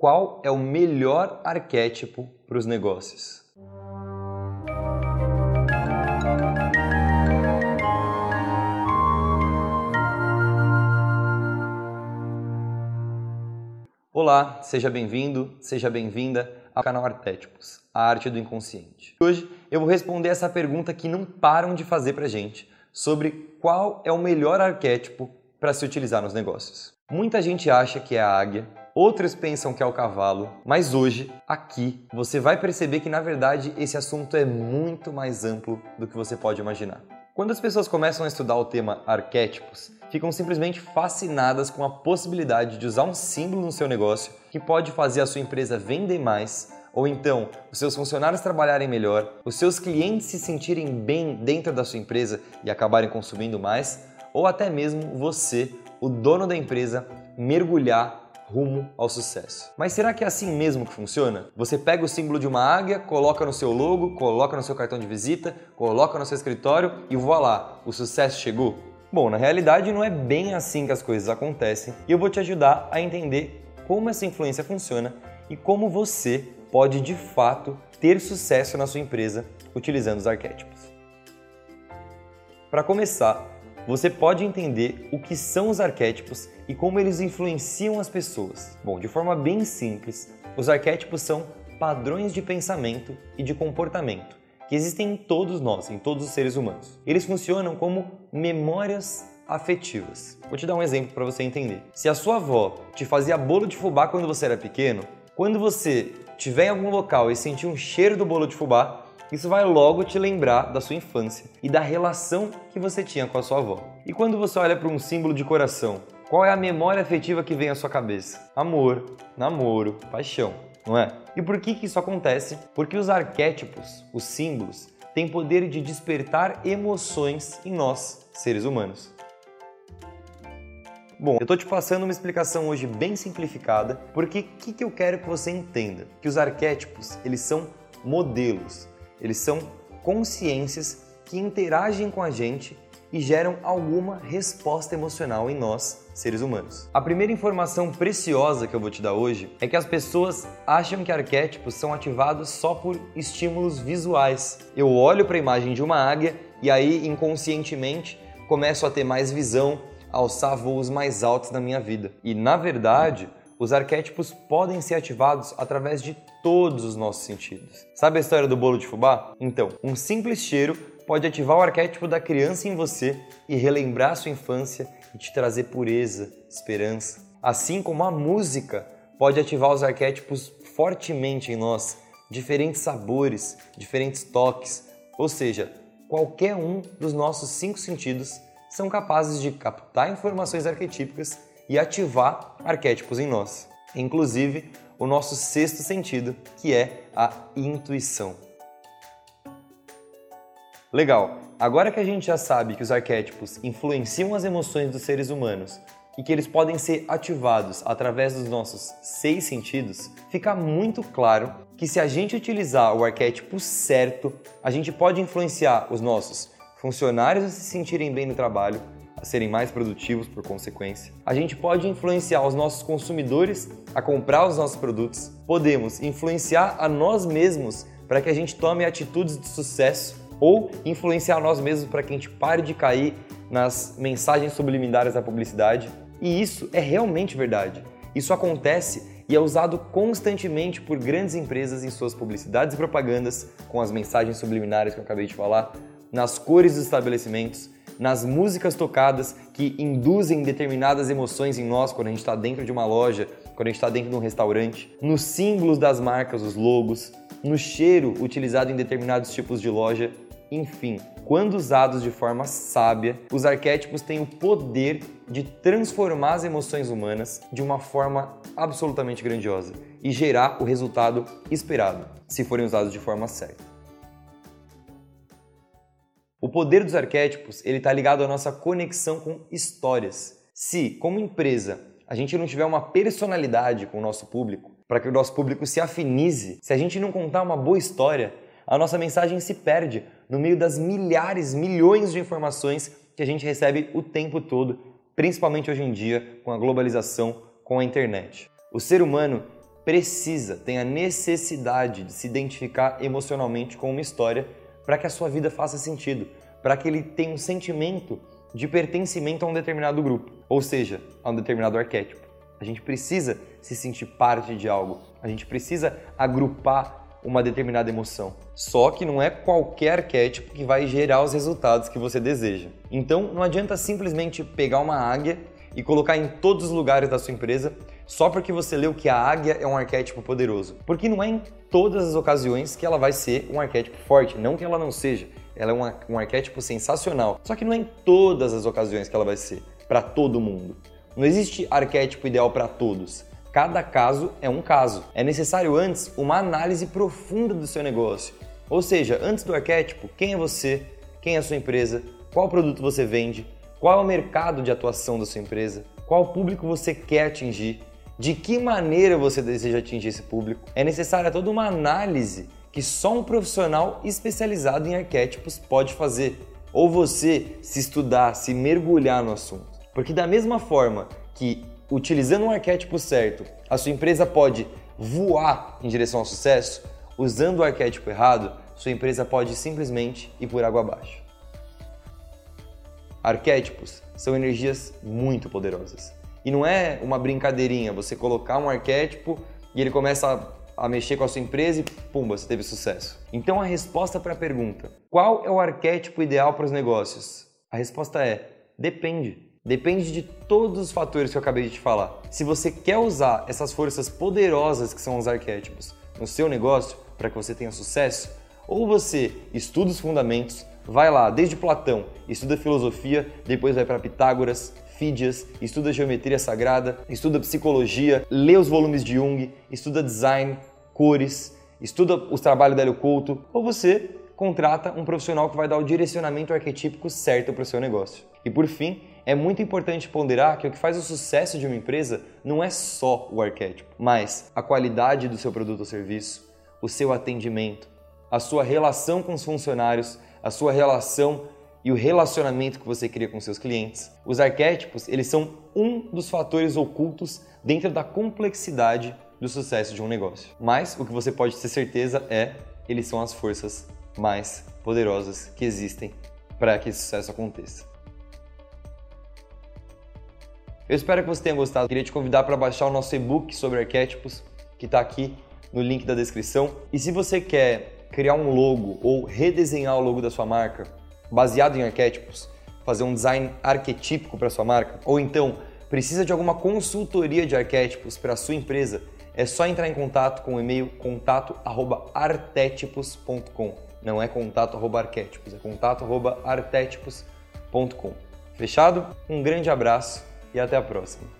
Qual é o melhor arquétipo para os negócios? Olá, seja bem-vindo, seja bem-vinda ao canal Arquétipos, a arte do inconsciente. Hoje eu vou responder essa pergunta que não param de fazer pra gente sobre qual é o melhor arquétipo para se utilizar nos negócios. Muita gente acha que é a águia, outros pensam que é o cavalo, mas hoje, aqui, você vai perceber que na verdade esse assunto é muito mais amplo do que você pode imaginar. Quando as pessoas começam a estudar o tema arquétipos, ficam simplesmente fascinadas com a possibilidade de usar um símbolo no seu negócio que pode fazer a sua empresa vender mais, ou então os seus funcionários trabalharem melhor, os seus clientes se sentirem bem dentro da sua empresa e acabarem consumindo mais, ou até mesmo você, o dono da empresa, mergulhar rumo ao sucesso. Mas será que é assim mesmo que funciona? Você pega o símbolo de uma águia, coloca no seu logo, coloca no seu cartão de visita, coloca no seu escritório e voilá, o sucesso chegou? Bom, na realidade não é bem assim que as coisas acontecem e eu vou te ajudar a entender como essa influência funciona e como você pode de fato ter sucesso na sua empresa utilizando os arquétipos. Para começar, você pode entender o que são os arquétipos e como eles influenciam as pessoas. Bom, de forma bem simples, os arquétipos são padrões de pensamento e de comportamento que existem em todos nós, em todos os seres humanos. Eles funcionam como memórias afetivas. Vou te dar um exemplo para você entender. Se a sua avó te fazia bolo de fubá quando você era pequeno, quando você estiver em algum local e sentir um cheiro do bolo de fubá, isso vai logo te lembrar da sua infância e da relação que você tinha com a sua avó. E quando você olha para um símbolo de coração, qual é a memória afetiva que vem à sua cabeça? Amor, namoro, paixão, não é? E por que, que isso acontece? Porque os arquétipos, os símbolos, têm poder de despertar emoções em nós, seres humanos. Bom, eu estou te passando uma explicação hoje bem simplificada, porque o que, que eu quero que você entenda? Que os arquétipos, eles são modelos, eles são consciências que interagem com a gente e geram alguma resposta emocional em nós, seres humanos. A primeira informação preciosa que eu vou te dar hoje é que as pessoas acham que arquétipos são ativados só por estímulos visuais. Eu olho para a imagem de uma águia e aí inconscientemente começo a ter mais visão, alçar voos mais altos na minha vida. E na verdade, os arquétipos podem ser ativados através de todos os nossos sentidos. Sabe a história do bolo de fubá? Então, um simples cheiro pode ativar o arquétipo da criança em você e relembrar sua infância e te trazer pureza, esperança. Assim como a música pode ativar os arquétipos fortemente em nós, diferentes sabores, diferentes toques, ou seja, qualquer um dos nossos cinco sentidos são capazes de captar informações arquetípicas e ativar arquétipos em nós, inclusive o nosso sexto sentido, que é a intuição. Legal. Agora que a gente já sabe que os arquétipos influenciam as emoções dos seres humanos e que eles podem ser ativados através dos nossos seis sentidos, fica muito claro que se a gente utilizar o arquétipo certo, a gente pode influenciar os nossos funcionários a se sentirem bem no trabalho, a serem mais produtivos por consequência. A gente pode influenciar os nossos consumidores a comprar os nossos produtos. Podemos influenciar a nós mesmos para que a gente tome atitudes de sucesso ou influenciar nós mesmos para que a gente pare de cair nas mensagens subliminares da publicidade. E isso é realmente verdade. Isso acontece e é usado constantemente por grandes empresas em suas publicidades e propagandas, com as mensagens subliminares que eu acabei de falar, nas cores dos estabelecimentos, nas músicas tocadas que induzem determinadas emoções em nós quando a gente está dentro de uma loja, quando a gente está dentro de um restaurante, nos símbolos das marcas, os logos, no cheiro utilizado em determinados tipos de loja enfim, quando usados de forma sábia, os arquétipos têm o poder de transformar as emoções humanas de uma forma absolutamente grandiosa e gerar o resultado esperado, se forem usados de forma certa. O poder dos arquétipos ele está ligado à nossa conexão com histórias. Se, como empresa, a gente não tiver uma personalidade com o nosso público, para que o nosso público se afinize, se a gente não contar uma boa história, a nossa mensagem se perde no meio das milhares, milhões de informações que a gente recebe o tempo todo, principalmente hoje em dia com a globalização, com a internet. O ser humano, precisa, tem a necessidade de se identificar emocionalmente com uma história para que a sua vida faça sentido, para que ele tenha um sentimento de pertencimento a um determinado grupo, ou seja, a um determinado arquétipo. A gente precisa se sentir parte de algo, a gente precisa agrupar uma determinada emoção. Só que não é qualquer arquétipo que vai gerar os resultados que você deseja. Então não adianta simplesmente pegar uma águia e colocar em todos os lugares da sua empresa só porque você leu que a águia é um arquétipo poderoso. Porque não é em todas as ocasiões que ela vai ser um arquétipo forte, não que ela não seja. Ela é um, arquétipo sensacional. Só que não é em todas as ocasiões que ela vai ser, para todo mundo. Não existe arquétipo ideal para todos. Cada caso é um caso. É necessário antes uma análise profunda do seu negócio. Ou seja, antes do arquétipo, quem é você, quem é a sua empresa, qual produto você vende, qual é o mercado de atuação da sua empresa, qual público você quer atingir, de que maneira você deseja atingir esse público. É necessária toda uma análise que só um profissional especializado em arquétipos pode fazer. Ou você se estudar, se mergulhar no assunto. Porque da mesma forma que utilizando um arquétipo certo, a sua empresa pode voar em direção ao sucesso, usando o arquétipo errado, sua empresa pode simplesmente ir por água abaixo. Arquétipos são energias muito poderosas. E não é uma brincadeirinha você colocar um arquétipo e ele começa a, a mexer com a sua empresa e pumba, você teve sucesso. Então a resposta para a pergunta: qual é o arquétipo ideal para os negócios? A resposta é: depende. Depende de todos os fatores que eu acabei de te falar. Se você quer usar essas forças poderosas que são os arquétipos no seu negócio para que você tenha sucesso, ou você estuda os fundamentos, vai lá desde Platão, estuda filosofia, depois vai para Pitágoras, Estuda geometria sagrada, estuda psicologia, lê os volumes de Jung, estuda design, cores, estuda os trabalhos da Hélio Couto, ou você contrata um profissional que vai dar o direcionamento arquetípico certo para o seu negócio. E por fim, é muito importante ponderar que o que faz o sucesso de uma empresa não é só o arquétipo, mas a qualidade do seu produto ou serviço, o seu atendimento, a sua relação com os funcionários, a sua relação e o relacionamento que você cria com seus clientes. Os arquétipos, eles são um dos fatores ocultos dentro da complexidade do sucesso de um negócio. Mas o que você pode ter certeza é, eles são as forças mais poderosas que existem para que esse sucesso aconteça. Eu espero que você tenha gostado. Queria te convidar para baixar o nosso e-book sobre arquétipos, que está aqui no link da descrição. E se você quer criar um logo ou redesenhar o logo da sua marca baseado em arquétipos, fazer um design arquetípico para sua marca, ou então precisa de alguma consultoria de arquétipos para sua empresa, é só entrar em contato com o e-mail contato@artetipos.com. Não é contato@arquétipos, é contato@artetipos.com. Fechado? Um grande abraço e até a próxima.